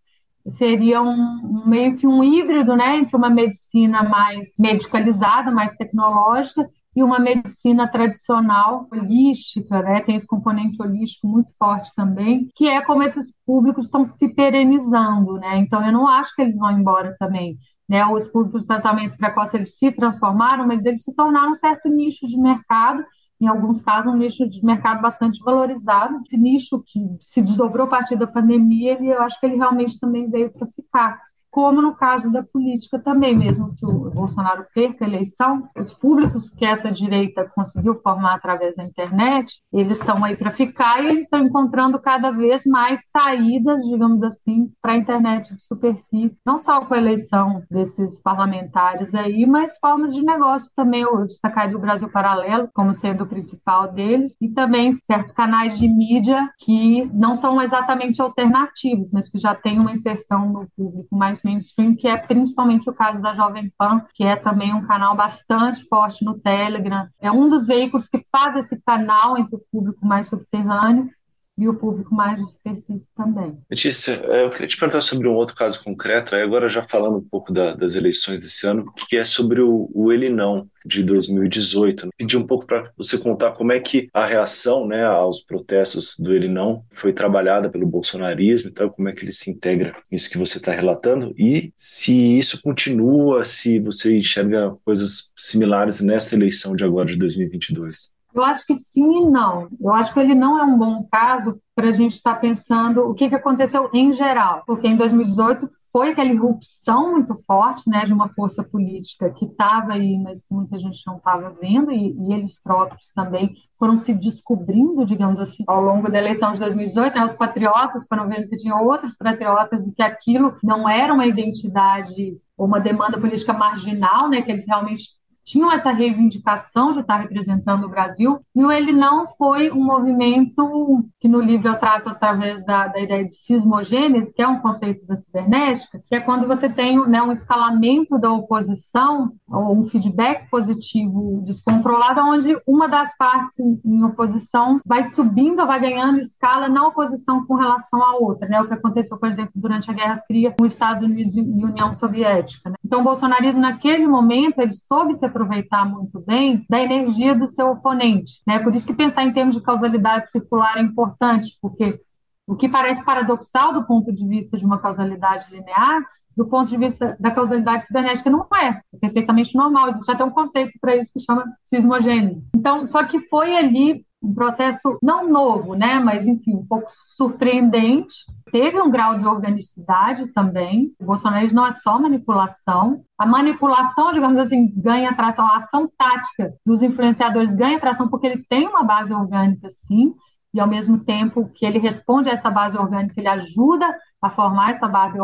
seria um, meio que um híbrido né, entre uma medicina mais medicalizada, mais tecnológica, e uma medicina tradicional, holística, né, tem esse componente holístico muito forte também, que é como esses públicos estão se perenizando. Né? Então, eu não acho que eles vão embora também. Né, os públicos de tratamento precoce eles se transformaram, mas eles se tornaram um certo nicho de mercado em alguns casos, um nicho de mercado bastante valorizado. Esse nicho que se desdobrou a partir da pandemia, ele, eu acho que ele realmente também veio para ficar como no caso da política também, mesmo que o Bolsonaro perca a eleição, os públicos que essa direita conseguiu formar através da internet, eles estão aí para ficar e eles estão encontrando cada vez mais saídas, digamos assim, para a internet de superfície, não só com a eleição desses parlamentares aí, mas formas de negócio também. Eu destacaria o Brasil Paralelo como sendo o principal deles e também certos canais de mídia que não são exatamente alternativos, mas que já têm uma inserção no público mais mainstream, que é principalmente o caso da Jovem Pan, que é também um canal bastante forte no Telegram. É um dos veículos que faz esse canal entre o público mais subterrâneo e o público mais de superfície também. Letícia, é, eu queria te perguntar sobre um outro caso concreto, agora já falando um pouco da, das eleições desse ano, que é sobre o, o Ele Não, de 2018. Pedir um pouco para você contar como é que a reação né, aos protestos do Ele Não foi trabalhada pelo bolsonarismo, então como é que ele se integra nisso que você está relatando e se isso continua, se você enxerga coisas similares nessa eleição de agora de 2022. Eu acho que sim e não. Eu acho que ele não é um bom caso para a gente estar tá pensando o que, que aconteceu em geral, porque em 2018 foi aquela irrupção muito forte né, de uma força política que estava aí, mas que muita gente não estava vendo, e, e, eles próprios também foram se descobrindo, digamos assim, ao longo da eleição de 2018. Né, os patriotas foram vendo que tinha outros patriotas e que aquilo não era uma identidade ou uma demanda política marginal, né, que eles realmente tinham essa reivindicação de estar representando o Brasil, e ele não foi um movimento que no livro eu trato através da, da ideia de sismogênese, que é um conceito da cibernética, que é quando você tem né, um escalamento da oposição, ou um feedback positivo descontrolado, onde uma das partes em, em oposição vai subindo, vai ganhando escala na oposição com relação à outra, né? O que aconteceu, por exemplo, durante a Guerra Fria com os Estados Unidos e União Soviética. Né? Então, o bolsonarismo, naquele momento, ele soube se aproveitar muito bem da energia do seu oponente. Né? Por isso que pensar em termos de causalidade circular é importante, porque o que parece paradoxal do ponto de vista de uma causalidade linear, do ponto de vista da causalidade cibernética, não é. É perfeitamente normal. Existe até um conceito para isso que chama sismogênese. Então, só que foi ali um processo não novo, né, mas enfim, um pouco surpreendente. Teve um grau de organicidade também. O bolsonarismo não é só manipulação. A manipulação, digamos assim, ganha tração. A ação tática dos influenciadores ganha tração porque ele tem uma base orgânica, sim, e ao mesmo tempo que ele responde a essa base orgânica, ele ajuda a formar essa base,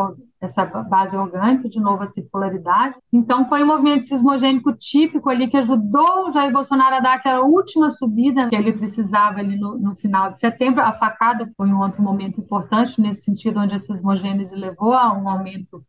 essa base orgânica, de novo a circularidade. Então, foi um movimento sismogênico típico ali que ajudou o Jair Bolsonaro a dar aquela última subida que ele precisava ali no, no final de setembro. A facada foi um outro momento importante nesse sentido, onde a sismogênese levou a um aumento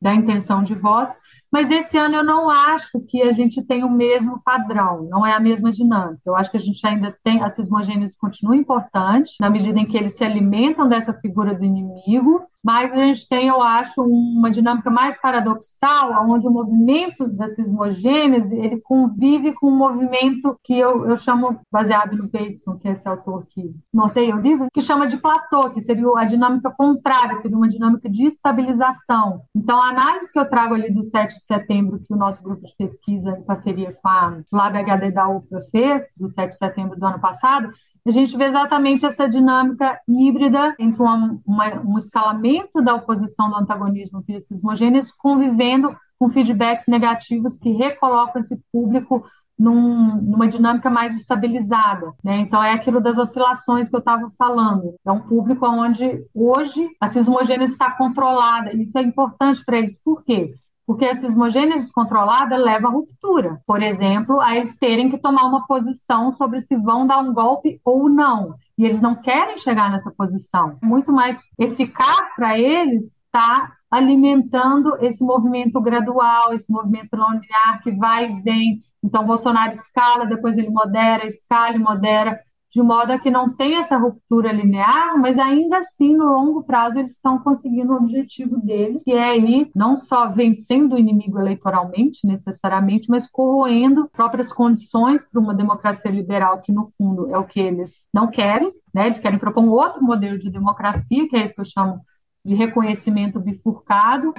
da intenção de votos, mas esse ano eu não acho que a gente tem o mesmo padrão, não é a mesma dinâmica. Eu acho que a gente ainda tem, a cismogênese continua importante, na medida em que eles se alimentam dessa figura do inimigo, mas a gente tem, eu acho, uma dinâmica mais paradoxal, onde o movimento da cismogênese ele convive com um movimento que eu, eu chamo, baseado no Bateson, que é esse autor que norteia o livro, que chama de platô, que seria a dinâmica contrária, seria uma dinâmica de estabilização. Então, a análise que eu trago ali do 7 de setembro, que o nosso grupo de pesquisa, em parceria com a Lab HD da UFRA fez, do 7 de setembro do ano passado, a gente vê exatamente essa dinâmica híbrida entre uma, uma, um escalamento da oposição do antagonismo via cismogêneos convivendo com feedbacks negativos que recolocam esse público num, numa dinâmica mais estabilizada. Né? Então, é aquilo das oscilações que eu estava falando. É um público onde hoje a cismogênese está controlada. Isso é importante para eles. Por quê? Porque a cismogênese descontrolada leva à ruptura. Por exemplo, a eles terem que tomar uma posição sobre se vão dar um golpe ou não. E eles não querem chegar nessa posição. Muito mais eficaz para eles estar tá alimentando esse movimento gradual, esse movimento linear que vai e vem. Então, Bolsonaro escala, depois ele modera, escala e modera de modo a que não tenha essa ruptura linear, mas ainda assim, no longo prazo, eles estão conseguindo o objetivo deles, que é ir não só vencendo o inimigo eleitoralmente, necessariamente, mas corroendo próprias condições para uma democracia liberal, que no fundo é o que eles não querem, né? eles querem propor um outro modelo de democracia, que é esse que eu chamo de reconhecimento bifurcado.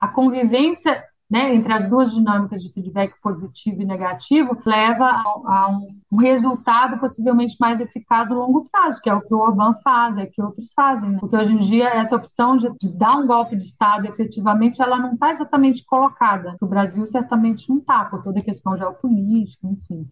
A convivência né, entre as duas dinâmicas de feedback positivo e negativo, leva a, a um, resultado possivelmente mais eficaz no longo prazo, que é o que o Orbán faz, é o que outros fazem. Né? Porque hoje em dia essa opção de, de dar um golpe de Estado efetivamente, ela não está exatamente colocada. O Brasil certamente não está, por toda a questão geopolítica, enfim.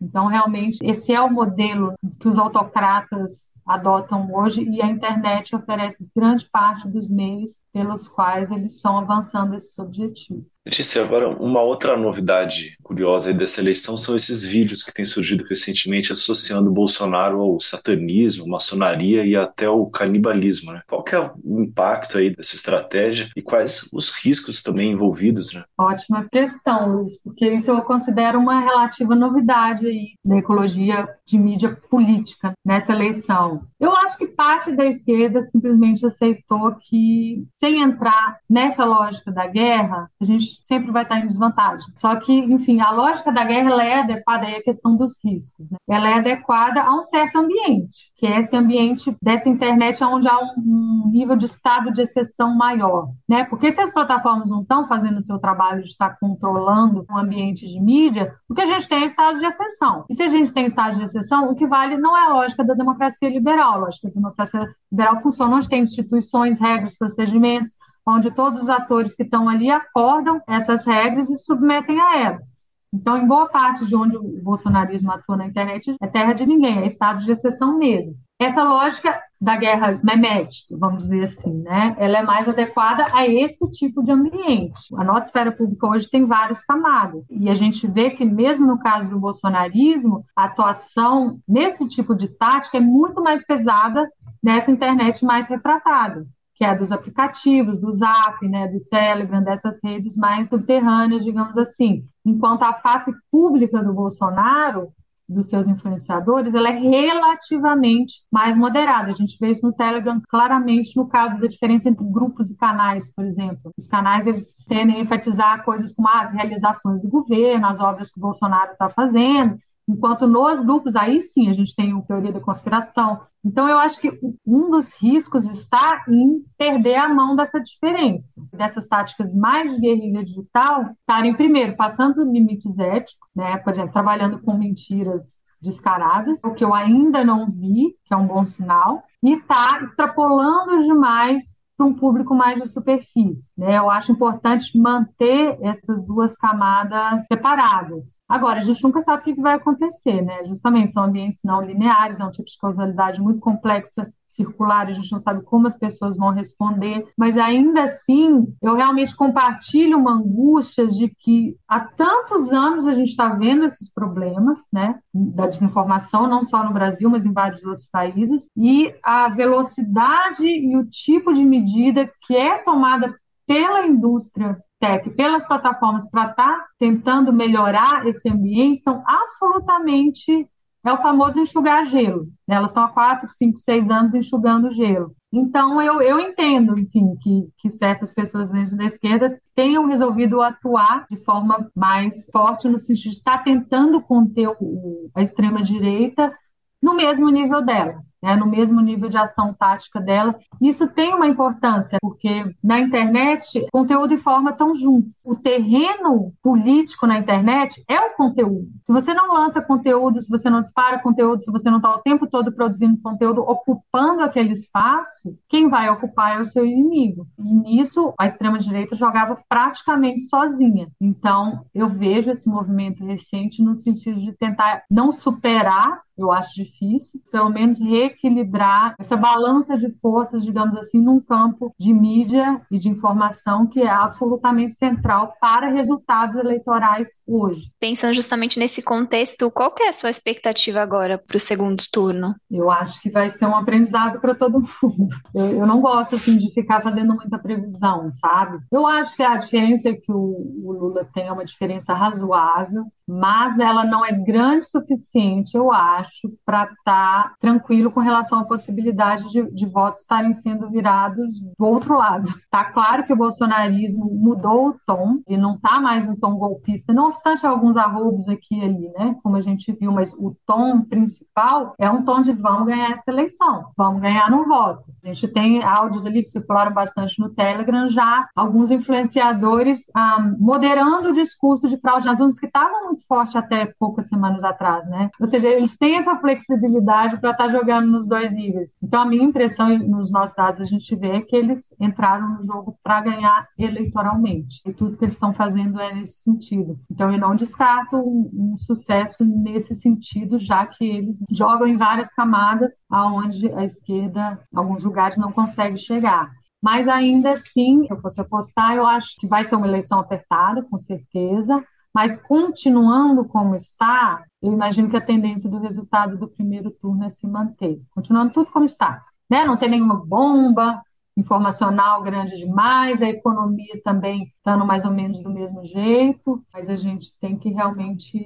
Então, realmente, esse é o modelo que os autocratas adotam hoje e a internet oferece grande parte dos meios pelos quais eles estão avançando esses objetivos. Letícia, agora uma outra novidade curiosa dessa eleição são esses vídeos que têm surgido recentemente associando Bolsonaro ao satanismo, maçonaria e até o canibalismo. Né? Qual é o impacto aí dessa estratégia e quais os riscos também envolvidos? Né? Ótima questão, Luiz, porque isso eu considero uma relativa novidade aí da ecologia de mídia política nessa eleição. Eu acho que parte da esquerda simplesmente aceitou que, sem entrar nessa lógica da guerra, a gente sempre vai estar em desvantagem. Só que, enfim, a lógica da guerra ela é adequada à questão dos riscos. Né? Ela é adequada a um certo ambiente, que é esse ambiente dessa internet onde há um, um nível de estado de exceção maior. Né? Porque se as plataformas não estão fazendo o seu trabalho de estar controlando o ambiente de mídia, o que a gente tem é estado de exceção. E se a gente tem estado de exceção, o que vale não é a lógica da democracia liberal. A lógica da democracia liberal funciona onde tem instituições, regras, procedimentos, onde todos os atores que estão ali acordam essas regras e submetem a elas. Então, em boa parte de onde o bolsonarismo atua na internet, é terra de ninguém, é estado de exceção mesmo. Essa lógica da guerra memética, vamos dizer assim, né? Ela é mais adequada a esse tipo de ambiente. A nossa esfera pública hoje tem várias camadas e a gente vê que mesmo no caso do bolsonarismo, a atuação nesse tipo de tática é muito mais pesada nessa internet mais refratada que é dos aplicativos, do Zap, né, do Telegram, dessas redes mais subterrâneas, digamos assim. Enquanto a face pública do Bolsonaro, dos seus influenciadores, ela é relativamente mais moderada. A gente vê isso no Telegram claramente no caso da diferença entre grupos e canais, por exemplo. Os canais eles tendem a enfatizar coisas como as realizações do governo, as obras que o Bolsonaro está fazendo, Enquanto nos grupos, aí sim a gente tem o teoria da conspiração. Então, eu acho que um dos riscos está em perder a mão dessa diferença, dessas táticas mais de guerrilha digital estarem, primeiro, passando limites éticos, né? por exemplo, trabalhando com mentiras descaradas, o que eu ainda não vi, que é um bom sinal, e está extrapolando demais para um público mais de superfície. Né? Eu acho importante manter essas duas camadas separadas. Agora, a gente nunca sabe o que vai acontecer, né? Justamente são ambientes não lineares, é um tipo de causalidade muito complexa circular, a gente não sabe como as pessoas vão responder, mas ainda assim, eu realmente compartilho uma angústia de que há tantos anos a gente está vendo esses problemas, né, da desinformação, não só no Brasil, mas em vários outros países, e a velocidade e o tipo de medida que é tomada pela indústria tech, pelas plataformas para estar tá tentando melhorar esse ambiente são absolutamente é o famoso enxugar gelo. Né? Elas estão há quatro, cinco, seis anos enxugando gelo. Então, eu, eu entendo, enfim, que, que certas pessoas dentro da esquerda tenham resolvido atuar de forma mais forte no sentido de estar tentando conter o, a extrema-direita no mesmo nível dela né, no mesmo nível de ação tática dela. Isso tem uma importância, porque na internet, conteúdo e forma estão juntos. O terreno político na internet é o conteúdo. Se você não lança conteúdo, se você não dispara conteúdo, se você não está o tempo todo produzindo conteúdo, ocupando aquele espaço, quem vai ocupar é o seu inimigo. E nisso, a extrema-direita jogava praticamente sozinha. Então, eu vejo esse movimento recente no sentido de tentar não superar eu acho difícil, pelo menos reequilibrar essa balança de forças, digamos assim, num campo de mídia e de informação que é absolutamente central para resultados eleitorais hoje. Pensando justamente nesse contexto, qual é a sua expectativa agora para o segundo turno? Eu acho que vai ser um aprendizado para todo [laughs] mundo. Eu, eu, não gosto assim de ficar fazendo muita previsão, sabe? Eu acho que a diferença é que o, o Lula tem é uma diferença razoável mas ela não é grande o suficiente, eu acho, para estar tá tranquilo com relação à possibilidade de, de, votos estarem sendo virados do outro lado. Está claro que o bolsonarismo mudou o tom e não está mais no tom golpista, não obstante alguns arroubos aqui e ali, né? Como a gente viu, mas o tom principal é um tom de vamos ganhar essa eleição, vamos ganhar no voto. A gente tem áudios ali que circularam bastante no Telegram já, alguns influenciadores ah, moderando o discurso de fraude nas urnas que estavam muito forte até poucas semanas atrás, né? Ou seja, eles têm essa flexibilidade para estar tá jogando nos dois níveis. Então, a minha impressão nos nossos dados a gente vê que eles entraram no jogo para ganhar eleitoralmente. E tudo que eles estão fazendo é nesse sentido. Então, eu não descarto um, um sucesso nesse sentido, já que eles jogam em várias camadas, aonde a esquerda, em alguns lugares, não consegue chegar. Mas ainda assim, se eu fosse apostar, eu acho que vai ser uma eleição apertada, com certeza. Mas continuando como está, eu imagino que a tendência do resultado do primeiro turno é se manter. Continuando tudo como está. Né? Não tem nenhuma bomba informacional grande demais, a economia também estando mais ou menos do mesmo jeito, mas a gente tem que realmente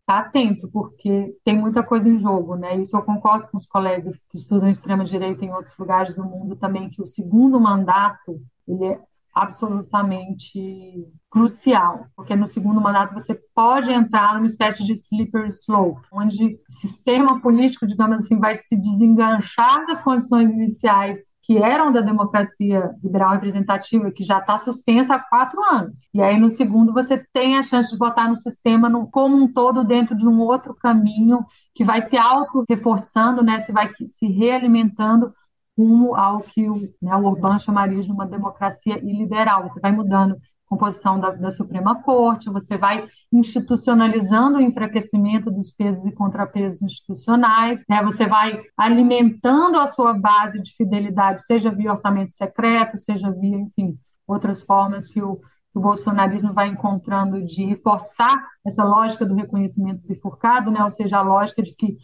estar atento, porque tem muita coisa em jogo, né? Isso eu concordo com os colegas que estudam extrema-direita em outros lugares do mundo também, que o segundo mandato ele é absolutamente crucial, porque no segundo mandato você pode entrar numa espécie de slippery slope, onde o sistema político, digamos assim, vai se desenganchar das condições iniciais que eram da democracia liberal representativa, que já está suspensa há quatro anos. E aí, no segundo, você tem a chance de botar no sistema no, como um todo dentro de um outro caminho que vai se auto-reforçando, né? se vai se realimentando rumo ao que o, né, o Orbán chamaria de uma democracia iliberal. Você vai mudando composição da, da, Suprema Corte, você vai institucionalizando o enfraquecimento dos pesos e contrapesos institucionais, né? você vai alimentando a sua base de fidelidade, seja via orçamento secreto, seja via, enfim, outras formas que o, que o bolsonarismo vai encontrando de reforçar essa lógica do reconhecimento bifurcado, né? ou seja, a lógica de que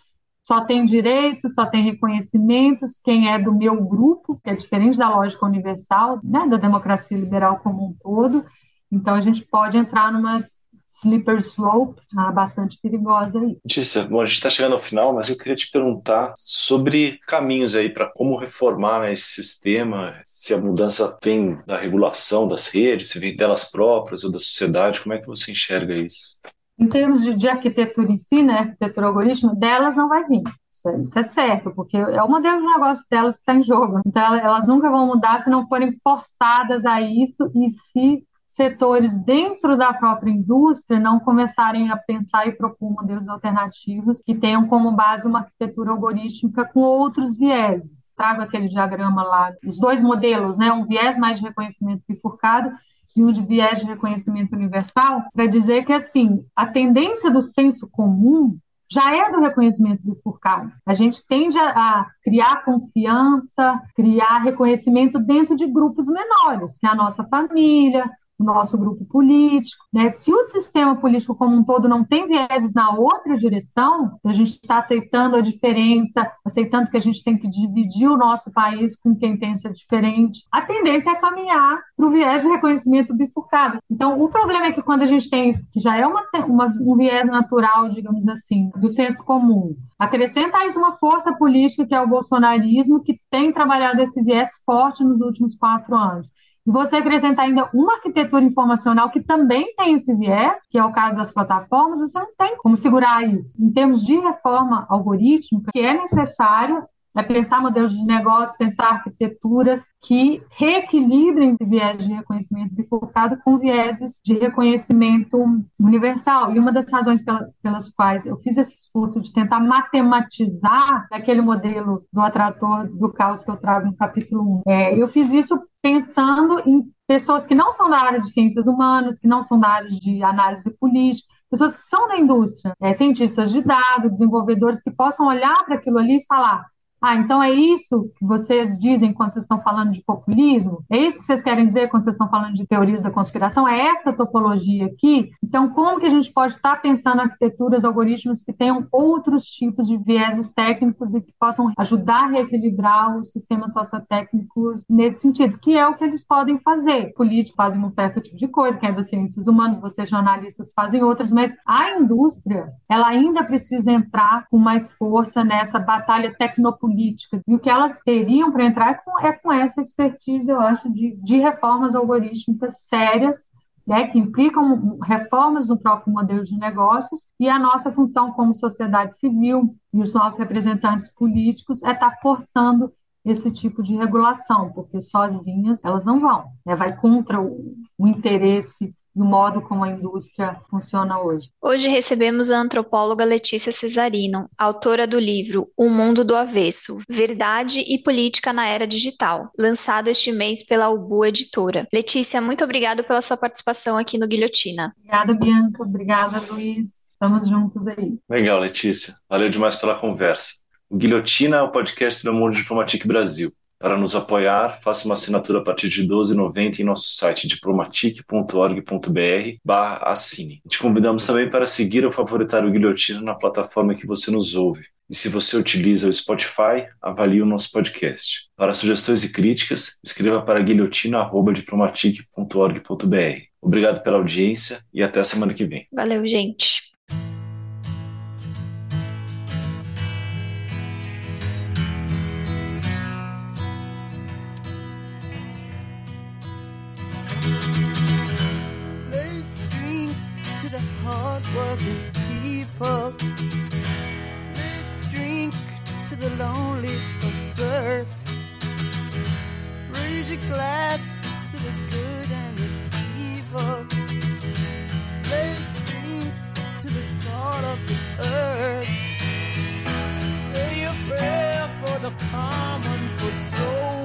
só tem direitos, só tem reconhecimentos quem é do meu grupo, que é diferente da lógica universal, né, da democracia liberal como um todo. Então a gente pode entrar numa slipper slope ah, bastante perigosa aí. Tícia, bom, a gente está chegando ao final, mas eu queria te perguntar sobre caminhos aí para como reformar né, esse sistema, se a mudança vem da regulação das redes, se vem delas próprias ou da sociedade, como é que você enxerga isso? Em termos de, de arquitetura em si, né, arquitetura algoritmo, delas não vai vir. Isso é, isso é certo, porque é o modelo de negócio delas que está em jogo. Então, elas nunca vão mudar se não forem forçadas a isso e se setores dentro da própria indústria não começarem a pensar e propor modelos alternativos que tenham como base uma arquitetura algorítmica com outros vieses. Trago aquele diagrama lá, os dois modelos, né, um viés mais de reconhecimento bifurcado e o de viés de reconhecimento universal, para dizer que, assim, a tendência do senso comum já é do reconhecimento bifurcado. A gente tende a, a, criar confiança, criar reconhecimento dentro de grupos menores, que é a nossa família, o nosso grupo político. Né? Se o sistema político como um todo não tem vieses na outra direção, a gente está aceitando a diferença, aceitando que a gente tem que dividir o nosso país com quem pensa diferente, a tendência é caminhar para o viés de reconhecimento bifurcado. Então, o problema é que quando a gente tem isso, que já é uma, uma, um viés natural, digamos assim, do senso comum, acrescenta a isso uma força política que é o bolsonarismo, que tem trabalhado esse viés forte nos últimos quatro anos você acrescentar ainda uma arquitetura informacional que também tem esse viés, que é o caso das plataformas, você não tem como segurar isso. Em termos de reforma algorítmica, que é necessário é pensar modelos de negócio, pensar arquiteturas que reequilibrem esse viés de reconhecimento bifurcado com vieses de reconhecimento universal. E uma das razões pela, pelas quais eu fiz esse esforço de tentar matematizar aquele modelo do atrator do caos que eu trago no capítulo 1, é, eu fiz isso pensando em pessoas que não são da área de ciências humanas, que não são da área de análise política, pessoas que são da indústria, é, cientistas de dados, desenvolvedores que possam olhar para aquilo ali e falar: ah, então é isso que vocês dizem quando vocês estão falando de populismo? É isso que vocês querem dizer quando vocês estão falando de teorias da conspiração? É essa topologia aqui? Então, como que a gente pode estar pensando arquiteturas, algoritmos que tenham outros tipos de vieses técnicos e que possam ajudar a reequilibrar os sistemas sociotécnicos nesse sentido, que é o que eles podem fazer. Políticos fazem um certo tipo de coisa, quem é das ciências humanas, vocês jornalistas fazem outras, mas a indústria, ela ainda precisa entrar com mais força nessa batalha tecnopolítica política. E o que elas teriam para entrar é com, é com, essa expertise, eu acho, de, de reformas algorítmicas sérias, né, que implicam reformas no próprio modelo de negócios, e a nossa função como sociedade civil e os nossos representantes políticos é estar tá forçando esse tipo de regulação, porque sozinhas elas não vão, né, vai contra o, o interesse do modo como a indústria funciona hoje. Hoje recebemos a antropóloga Letícia Cesarino, autora do livro O Mundo do Avesso: Verdade e Política na Era Digital, lançado este mês pela Ubu Editora. Letícia, muito obrigada pela sua participação aqui no Guilhotina. Obrigada, Bianca. Obrigada, Luiz. Estamos juntos aí. Legal, Letícia. Valeu demais pela conversa. O Guilhotina é o podcast do Mundo Diplomatique Brasil. Para nos apoiar, faça uma assinatura a partir de R$ 12,90 em nosso site diplomatic.org.br assine. Te convidamos também para seguir ou favoritar o Guilhotina na plataforma que você nos ouve. E se você utiliza o Spotify, avalie o nosso podcast. Para sugestões e críticas, escreva para guilhotina.diplomatic.org.br. Obrigado pela audiência e até a semana que vem. Valeu, gente. Let's drink to the lonely of birth. Raise your glass to the good and the evil. Let's drink to the salt of the earth. Say a prayer for the common foot soldier.